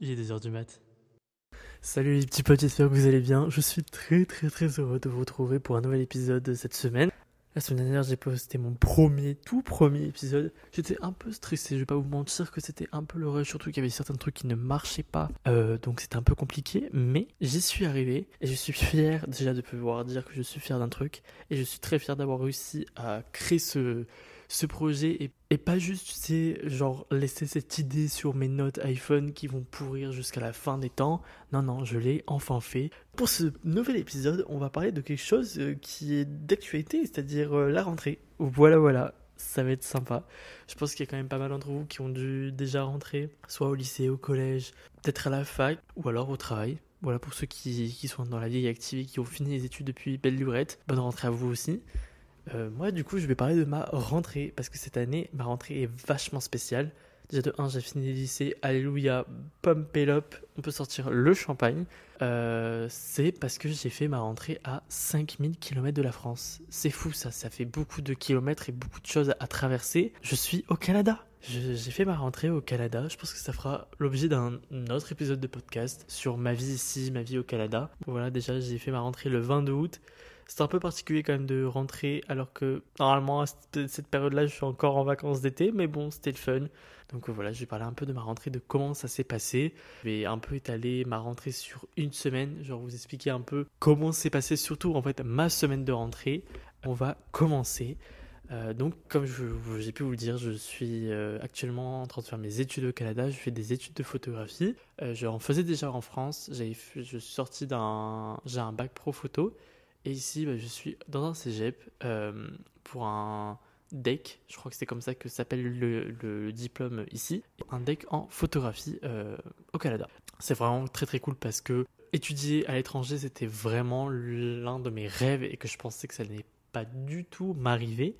il est 2h du mat. Salut les petits potes, j'espère que vous allez bien. Je suis très très très heureux de vous retrouver pour un nouvel épisode de cette semaine. La semaine dernière, j'ai posté mon premier, tout premier épisode. J'étais un peu stressé, je vais pas vous mentir que c'était un peu le rush, surtout qu'il y avait certains trucs qui ne marchaient pas. Euh, donc c'était un peu compliqué, mais j'y suis arrivé et je suis fier déjà de pouvoir dire que je suis fier d'un truc. Et je suis très fier d'avoir réussi à créer ce, ce projet et, et pas juste, tu sais, genre laisser cette idée sur mes notes iPhone qui vont pourrir jusqu'à la fin des temps. Non, non, je l'ai enfin fait. Pour ce nouvel épisode, on va parler de quelque chose euh, qui est d'actualité, c'est-à-dire euh, la rentrée. Voilà, voilà. Ça va être sympa. Je pense qu'il y a quand même pas mal d'entre vous qui ont dû déjà rentrer, soit au lycée, au collège, peut-être à la fac, ou alors au travail. Voilà pour ceux qui, qui sont dans la vie active et qui ont fini les études depuis belle lurette. Bonne rentrée à vous aussi. Euh, moi, du coup, je vais parler de ma rentrée parce que cette année, ma rentrée est vachement spéciale. Déjà, de 1, j'ai fini le lycée. Alléluia, pump it. On peut sortir le champagne. Euh, c'est parce que j'ai fait ma rentrée à 5000 km de la France. C'est fou, ça. Ça fait beaucoup de kilomètres et beaucoup de choses à traverser. Je suis au Canada. J'ai fait ma rentrée au Canada. Je pense que ça fera l'objet d'un autre épisode de podcast sur ma vie ici, ma vie au Canada. Voilà, déjà, j'ai fait ma rentrée le 22 août. C'est un peu particulier quand même de rentrer alors que normalement à cette période-là je suis encore en vacances d'été, mais bon c'était le fun. Donc voilà, je vais parler un peu de ma rentrée, de comment ça s'est passé. Je vais un peu étaler ma rentrée sur une semaine, genre vous expliquer un peu comment s'est passé surtout en fait ma semaine de rentrée. On va commencer. Euh, donc, comme j'ai pu vous le dire, je suis euh, actuellement en train de faire mes études au Canada. Je fais des études de photographie. Euh, je en faisais déjà en France. Je suis sorti d'un, j'ai un bac pro photo. Et ici, bah, je suis dans un cégep euh, pour un DEC, je crois que c'est comme ça que s'appelle le, diplôme ici, un DEC en photographie euh, au Canada. C'est vraiment très très cool parce que étudier à l'étranger, c'était vraiment l'un de mes rêves et que je pensais que ça n'allait pas du tout m'arriver.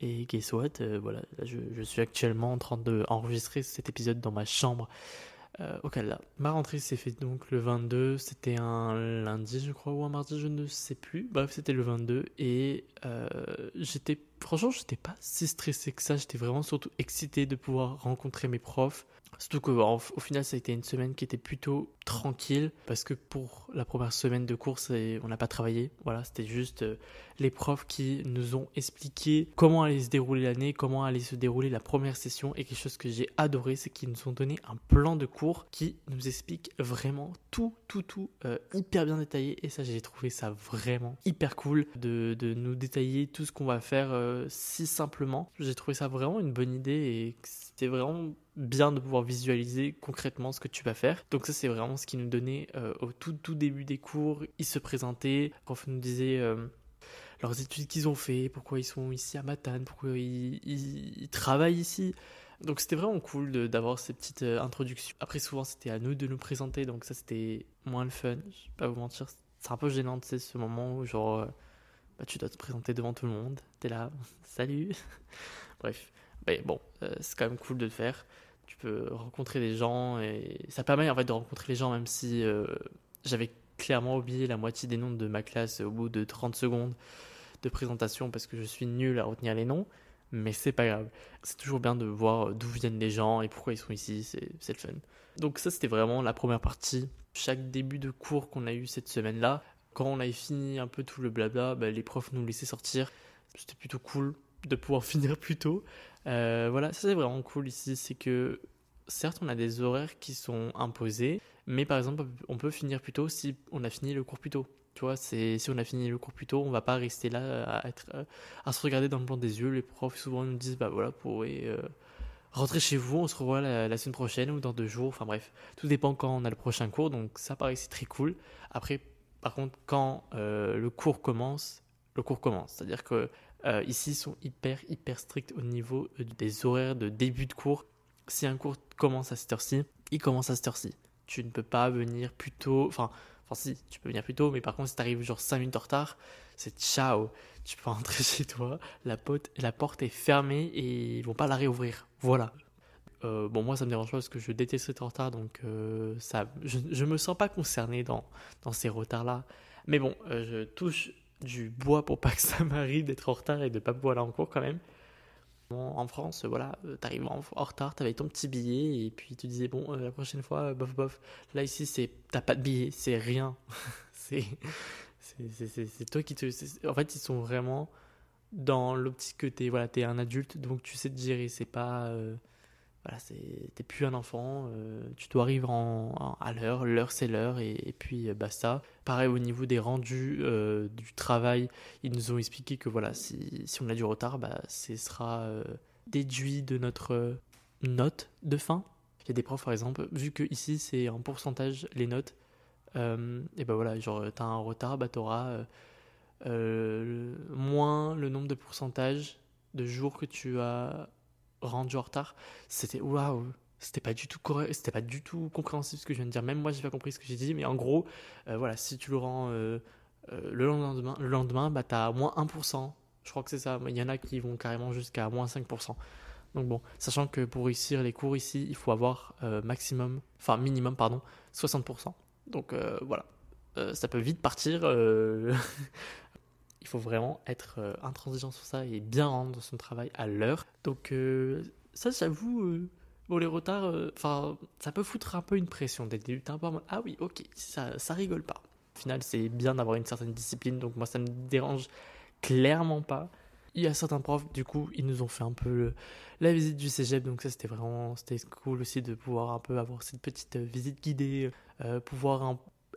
Et guess what, euh, voilà, je, je, suis actuellement en train d'enregistrer cet épisode dans ma chambre euh, Canada. Ma rentrée s'est faite donc le 22, c'était un lundi je crois ou un mardi, je ne sais plus. Bref, c'était le 22 et euh, j'étais franchement, j'étais pas si stressé que ça, j'étais vraiment surtout excité de pouvoir rencontrer mes profs. Surtout qu'au au final, ça a été une semaine qui était plutôt tranquille parce que pour la première semaine de course, on n'a pas travaillé. Voilà, c'était juste euh, les profs qui nous ont expliqué comment allait se dérouler l'année, comment allait se dérouler la première session. Et quelque chose que j'ai adoré, c'est qu'ils nous ont donné un plan de cours qui nous explique vraiment tout, tout, tout euh, hyper bien détaillé. Et ça, j'ai trouvé ça vraiment hyper cool de, de nous détailler tout ce qu'on va faire euh, si simplement. J'ai trouvé ça vraiment une bonne idée et c'était vraiment bien de pouvoir visualiser concrètement ce que tu vas faire. Donc ça c'est vraiment ce qui nous donnait euh, au tout tout début des cours. Ils se présentaient, le prof nous disait euh, leurs études qu'ils ont fait, pourquoi ils sont ici à Matane, pourquoi ils, travaillent ici. Donc c'était vraiment cool d'avoir ces petites euh, introductions. Après souvent c'était à nous de nous présenter, donc ça c'était moins le fun. Je vais pas vous mentir, c'est un peu gênant tu sais ce moment où genre bah, tu dois te présenter devant tout le monde. T'es là, salut. Bref. Mais bon, euh, c'est quand même cool de le faire. Tu peux rencontrer des gens et ça permet en fait de rencontrer les gens même si euh, j'avais clairement oublié la moitié des noms de ma classe au bout de 30 secondes de présentation parce que je suis nul à retenir les noms. Mais c'est pas grave. C'est toujours bien de voir d'où viennent les gens et pourquoi ils sont ici. C'est le fun. Donc ça, c'était vraiment la première partie. Chaque début de cours qu'on a eu cette semaine-là, quand on avait fini un peu tout le blabla, bah, les profs nous laissaient sortir. C'était plutôt cool de pouvoir finir plus tôt. Euh, voilà, ça c'est vraiment cool ici, c'est que certes on a des horaires qui sont imposés, mais par exemple on peut finir plus tôt si on a fini le cours plus tôt. Tu vois, si on a fini le cours plus tôt, on va pas rester là à être à se regarder dans le blanc des yeux. Les profs souvent nous disent bah voilà, pour euh, rentrer chez vous, on se revoit la, semaine prochaine ou dans deux jours. Enfin bref, tout dépend quand on a le prochain cours, donc ça paraît c'est très cool. Après, par contre, quand euh, le cours commence, le cours commence, c'est-à-dire que euh, ici, ils sont hyper, hyper stricts au niveau euh, des horaires de début de cours. Si un cours commence à cette heure-ci, il commence à cette heure-ci. Tu ne peux pas venir plus tôt. Enfin, enfin, si, tu peux venir plus tôt, mais par contre, si tu arrives genre 5 minutes en retard, c'est ciao. Tu peux rentrer chez toi, la, la porte est fermée et ils vont pas la réouvrir. Voilà. Euh, bon, moi, ça me dérange pas parce que je déteste être en retard, donc ça, je, ne me sens pas concerné dans, dans ces retards-là. Mais bon, je touche du bois pour pas que ça m'arrive d'être en retard et de pas pouvoir aller en cours quand même. En France, voilà, t'arrives en, retard, t'avais ton petit billet et puis tu disais bon, la prochaine fois, bof bof. Là ici, c'est t'as pas de billet, c'est rien. c'est c'est toi qui te. En fait, ils sont vraiment dans l'optique que t'es voilà, es un adulte, donc tu sais te gérer. C'est pas. Euh, voilà, t'es plus un enfant, euh, tu dois arriver à l'heure, l'heure c'est l'heure, et, puis euh, basta. Pareil au niveau des rendus du travail, ils nous ont expliqué que voilà, si, on a du retard, bah, ce sera déduit de notre note de fin. Il y a des profs par exemple, vu que ici c'est en pourcentage les notes, et ben voilà, genre t'as un retard, bah t'auras euh, moins le nombre de pourcentage de jours que tu as rendu en retard. C'était waouh, c'était pas du tout c'était pas du tout compréhensible ce que je viens de dire. Même moi, j'ai pas compris ce que j'ai dit, mais en gros, euh, voilà, si tu le rends euh, le lendemain, le lendemain, bah t'as moins 1%. Je crois que c'est ça. Il y en a qui vont carrément jusqu'à moins 5%. Donc bon, sachant que pour réussir les cours ici, il faut avoir maximum, enfin minimum, pardon, 60%. Donc voilà, ça peut vite partir. il faut vraiment être euh, intransigeant sur ça et bien rendre son travail à l'heure. Donc euh, ça, j'avoue, euh, bon, les retards, enfin, ça peut foutre un peu une pression dès le début. un ah oui, ok, ça, ça rigole pas. Au final, c'est bien d'avoir une certaine discipline, donc moi, ça me dérange clairement pas. Il y a certains profs, du coup, ils nous ont fait un peu la visite du cégep, donc ça c'était vraiment c'était cool aussi de pouvoir un peu avoir cette petite visite guidée, pouvoir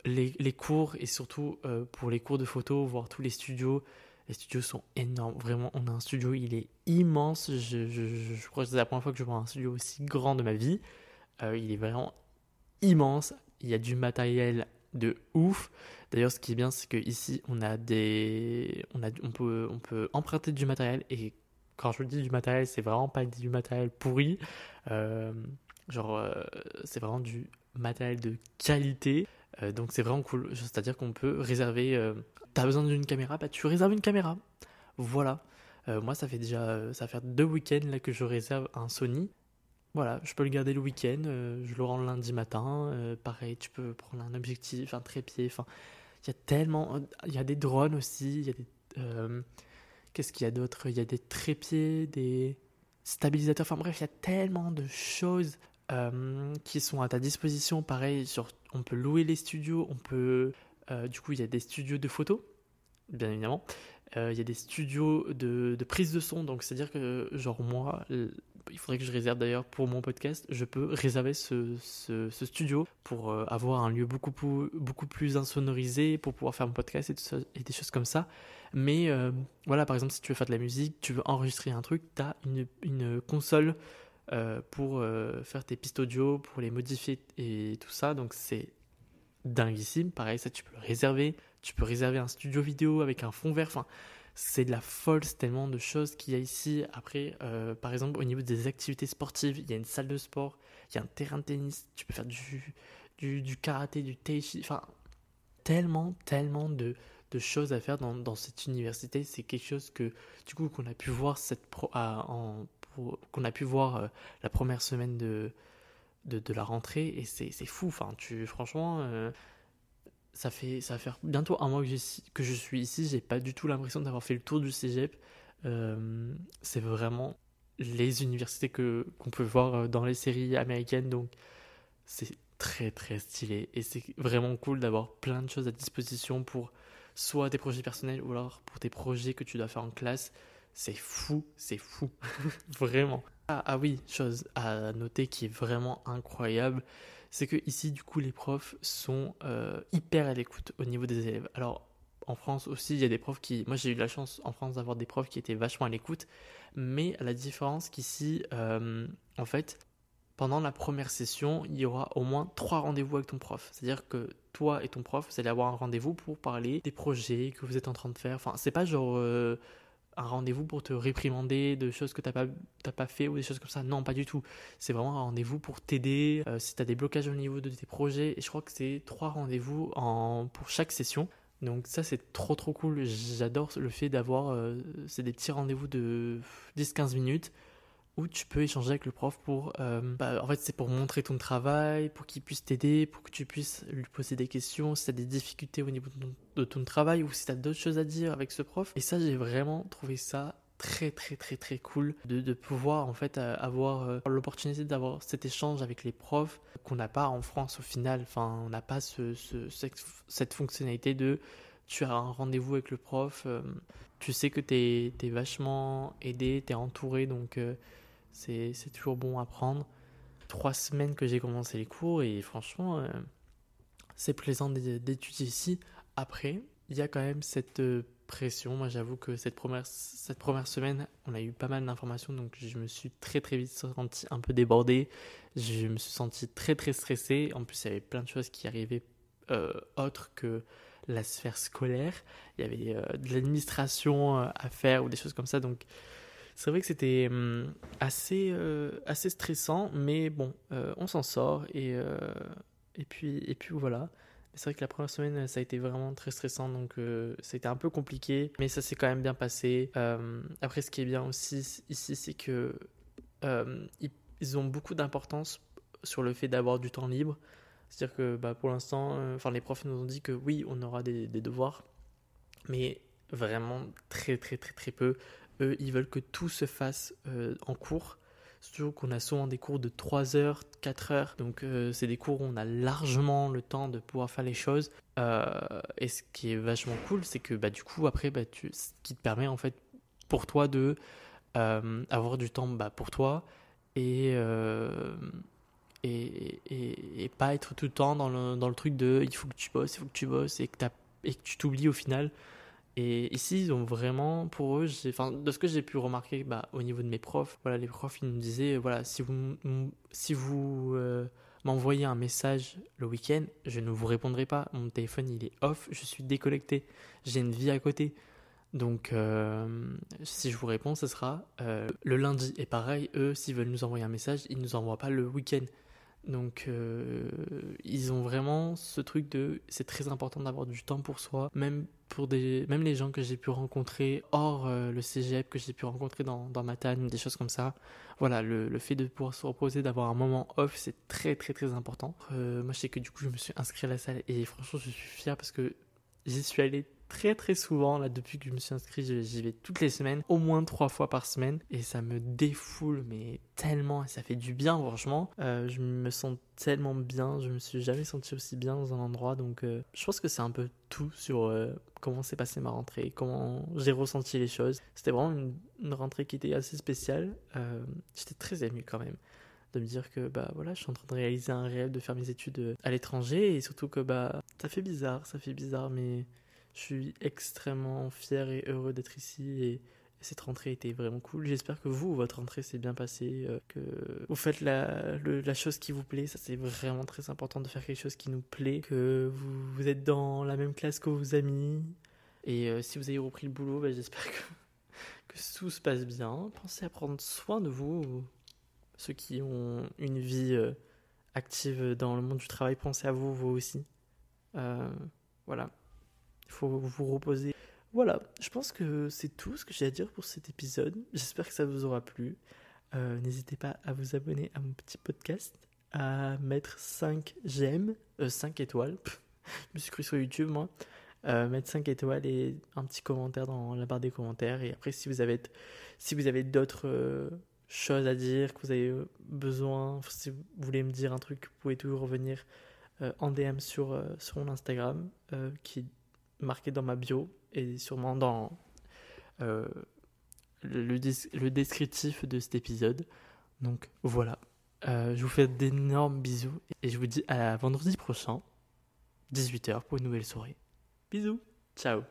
les, cours et surtout euh, pour les cours de photo, voir tous les studios. Les studios sont énormes. Vraiment, on a un studio, il est immense. Je, je, crois que c'est la première fois que je vois un studio aussi grand de ma vie. Euh, il est vraiment immense. Il y a du matériel de ouf. D'ailleurs, ce qui est bien, c'est que ici, on a des, on a, on peut, on peut emprunter du matériel. Et quand je dis du matériel, c'est vraiment pas du matériel pourri. Euh, genre, c'est vraiment du matériel de qualité. Euh, donc c'est vraiment cool. C'est-à-dire qu'on peut réserver. Euh, t'as besoin d'une caméra, bah tu réserves une caméra. Voilà. Euh, moi, ça fait déjà ça fait deux week-ends là que je réserve un Sony. Voilà, je peux le garder le week-end. je le rends le lundi matin. pareil, tu peux prendre un objectif, un trépied. Enfin, il y a tellement. Il y a des drones aussi. Il y a. Qu'est-ce qu'il y a d'autre? Il y a des trépieds, des stabilisateurs. Enfin bref, il y a tellement de choses qui sont à ta disposition. Pareil, on peut louer les studios, on peut. Euh, du coup, il y a des studios de photos, bien évidemment. Euh, il y a des studios de, prise de son, donc c'est-à-dire que, genre, moi, il faudrait que je réserve d'ailleurs pour mon podcast, je peux réserver ce, studio pour euh, avoir un lieu beaucoup plus, beaucoup plus insonorisé, pour pouvoir faire mon podcast et, des choses comme ça. Mais voilà, par exemple, si tu veux faire de la musique, tu veux enregistrer un truc, tu as une console euh, pour euh, faire tes pistes audio, pour les modifier et tout ça. Donc c'est dinguissime. Pareil, ça tu peux le réserver. Tu peux réserver un studio vidéo avec un fond vert. Enfin, c'est de la folle, c'est tellement de choses qu'il y a ici. Après, euh, par exemple, au niveau des activités sportives, il y a une salle de sport, il y a un terrain de tennis, tu peux faire du, du, karaté, du tai Enfin, tellement, tellement de, de choses à faire dans, dans cette université. C'est quelque chose que, du coup, qu'on a pu voir cette pro, en qu'on a pu voir euh, la première semaine de, de, la rentrée et c'est fou. Enfin, tu, franchement, euh, ça, fait, ça va faire bientôt un mois que, que je suis ici. J'ai pas du tout l'impression d'avoir fait le tour du cégep. Euh, c'est vraiment les universités que qu'on peut voir dans les séries américaines. Donc, c'est très très stylé et c'est vraiment cool d'avoir plein de choses à disposition pour soit tes projets personnels ou alors pour tes projets que tu dois faire en classe. C'est fou, c'est fou, vraiment. Ah, ah, oui, chose à noter qui est vraiment incroyable, c'est que ici, du coup, les profs sont euh, hyper à l'écoute au niveau des élèves. Alors, en France aussi, il y a des profs qui. Moi, j'ai eu la chance en France d'avoir des profs qui étaient vachement à l'écoute, mais la différence qu'ici, euh, en fait, pendant la première session, il y aura au moins trois rendez-vous avec ton prof. C'est-à-dire que toi et ton prof, vous allez avoir un rendez-vous pour parler des projets que vous êtes en train de faire. Enfin, c'est pas genre. Euh, un rendez-vous pour te réprimander de choses que tu n'as pas, pas fait ou des choses comme ça. Non, pas du tout. C'est vraiment un rendez-vous pour t'aider euh, si tu as des blocages au niveau de tes projets. Et je crois que c'est trois rendez-vous en, pour chaque session. Donc ça c'est trop trop cool, j'adore le fait d'avoir, euh, c'est des petits rendez-vous de 10-15 minutes où tu peux échanger avec le prof pour, euh, bah, en fait c'est pour montrer ton travail, pour qu'il puisse t'aider, pour que tu puisses lui poser des questions, si tu as des difficultés au niveau de ton, travail ou si tu as d'autres choses à dire avec ce prof. Et ça j'ai vraiment trouvé ça très très très très cool de, pouvoir en fait avoir l'opportunité d'avoir cet échange avec les profs qu'on n'a pas en France au final. Enfin, on n'a pas ce, ce, cette fonctionnalité de tu as un rendez-vous avec le prof, tu sais que tu es, vachement aidé, tu es entouré, donc c'est toujours bon à prendre. Trois semaines que j'ai commencé les cours et franchement, c'est plaisant d'étudier ici. Après, il y a quand même cette euh, pression. Moi, j'avoue que cette première, cette première semaine, on a eu pas mal d'informations, donc je me suis très très vite senti un peu débordé. Je me suis senti très très stressé. En plus, il y avait plein de choses qui arrivaient euh, autres que la sphère scolaire. Il y avait euh, de l'administration à faire ou des choses comme ça. Donc, c'est vrai que c'était hum, assez, assez stressant, mais bon, on s'en sort et, et, puis, et puis voilà. C'est vrai que la première semaine, ça a été vraiment très stressant, donc euh, ça a été un peu compliqué, mais ça s'est quand même bien passé. Euh, après, ce qui est bien aussi ici, c'est que euh, ils ont beaucoup d'importance sur le fait d'avoir du temps libre. C'est-à-dire que bah, pour l'instant, enfin les profs nous ont dit que oui, on aura des devoirs, mais vraiment très très très très peu. Eux, ils veulent que tout se fasse en cours. Surtout qu'on a souvent des cours de 3 heures, 4 heures. Donc euh, c'est des cours où on a largement le temps de pouvoir faire les choses. Euh, et ce qui est vachement cool, c'est que bah, du coup, après, bah, ce qui te permet en fait pour toi de euh, avoir du temps bah, pour toi et, et, et, et, pas être tout le temps dans le, dans le truc de il faut que tu bosses, il faut que tu bosses et que, et que tu t'oublies au final. Et ici, ils ont vraiment, pour eux, enfin, de ce que j'ai pu remarquer bah, au niveau de mes profs, voilà, les profs, ils nous disaient, voilà, si vous, si vous euh, m'envoyez un message le week-end, je ne vous répondrai pas. Mon téléphone, il est off, je suis déconnecté. J'ai une vie à côté. Donc, euh, si je vous réponds, ce sera euh, le lundi. Et pareil, eux, s'ils veulent nous envoyer un message, ils ne nous envoient pas le week-end. Donc, euh, ils ont vraiment ce truc de c'est très important d'avoir du temps pour soi, même pour des, même les gens que j'ai pu rencontrer hors euh, le cégep, que j'ai pu rencontrer dans, dans Matane, des choses comme ça. Voilà, le, le fait de pouvoir se reposer, d'avoir un moment off, c'est très très très important. Euh, moi, je sais que du coup, je me suis inscrit à la salle et franchement, je suis fier parce que j'y suis allé très très souvent. Là, depuis que je me suis inscrit, j'y vais toutes les semaines, au moins trois fois par semaine. Et ça me défoule, mais tellement. Et ça fait du bien, franchement. Euh, je me sens tellement bien. Je me suis jamais senti aussi bien dans un endroit. Donc, euh, je pense que c'est un peu tout sur euh, comment s'est passée ma rentrée, comment j'ai ressenti les choses. C'était vraiment une, une, rentrée qui était assez spéciale. J'étais très ému quand même de me dire que bah voilà je suis en train de réaliser un rêve de faire mes études à l'étranger et surtout que bah ça fait bizarre ça fait bizarre mais je suis extrêmement fier et heureux d'être ici et cette rentrée était vraiment cool. J'espère que vous, votre rentrée s'est bien passée, euh, que vous faites la, chose qui vous plaît. Ça, c'est vraiment très important de faire quelque chose qui nous plaît, que vous, êtes dans la même classe que vos amis. Et euh, si vous avez repris le boulot, bah, j'espère que, que tout se passe bien. Pensez à prendre soin de vous, ceux qui ont une vie euh, active dans le monde du travail. Pensez à vous, vous aussi. voilà. Il faut vous reposer. Voilà, je pense que c'est tout ce que j'ai à dire pour cet épisode. J'espère que ça vous aura plu. Euh, n'hésitez pas à vous abonner à mon petit podcast, à mettre 5 j'aime, 5 étoiles. je me suis cru sur YouTube, moi. Euh, mettre 5 étoiles et un petit commentaire dans la barre des commentaires. Et après, si vous avez, si avez d'autres euh, choses à dire, que vous avez besoin, si vous voulez me dire un truc, vous pouvez toujours revenir en DM sur, sur mon Instagram, qui marqué dans ma bio et sûrement dans euh, le, descriptif de cet épisode. Donc voilà. Euh, je vous fais d'énormes bisous et je vous dis à vendredi prochain, 18h, pour une nouvelle soirée. Bisous. Ciao.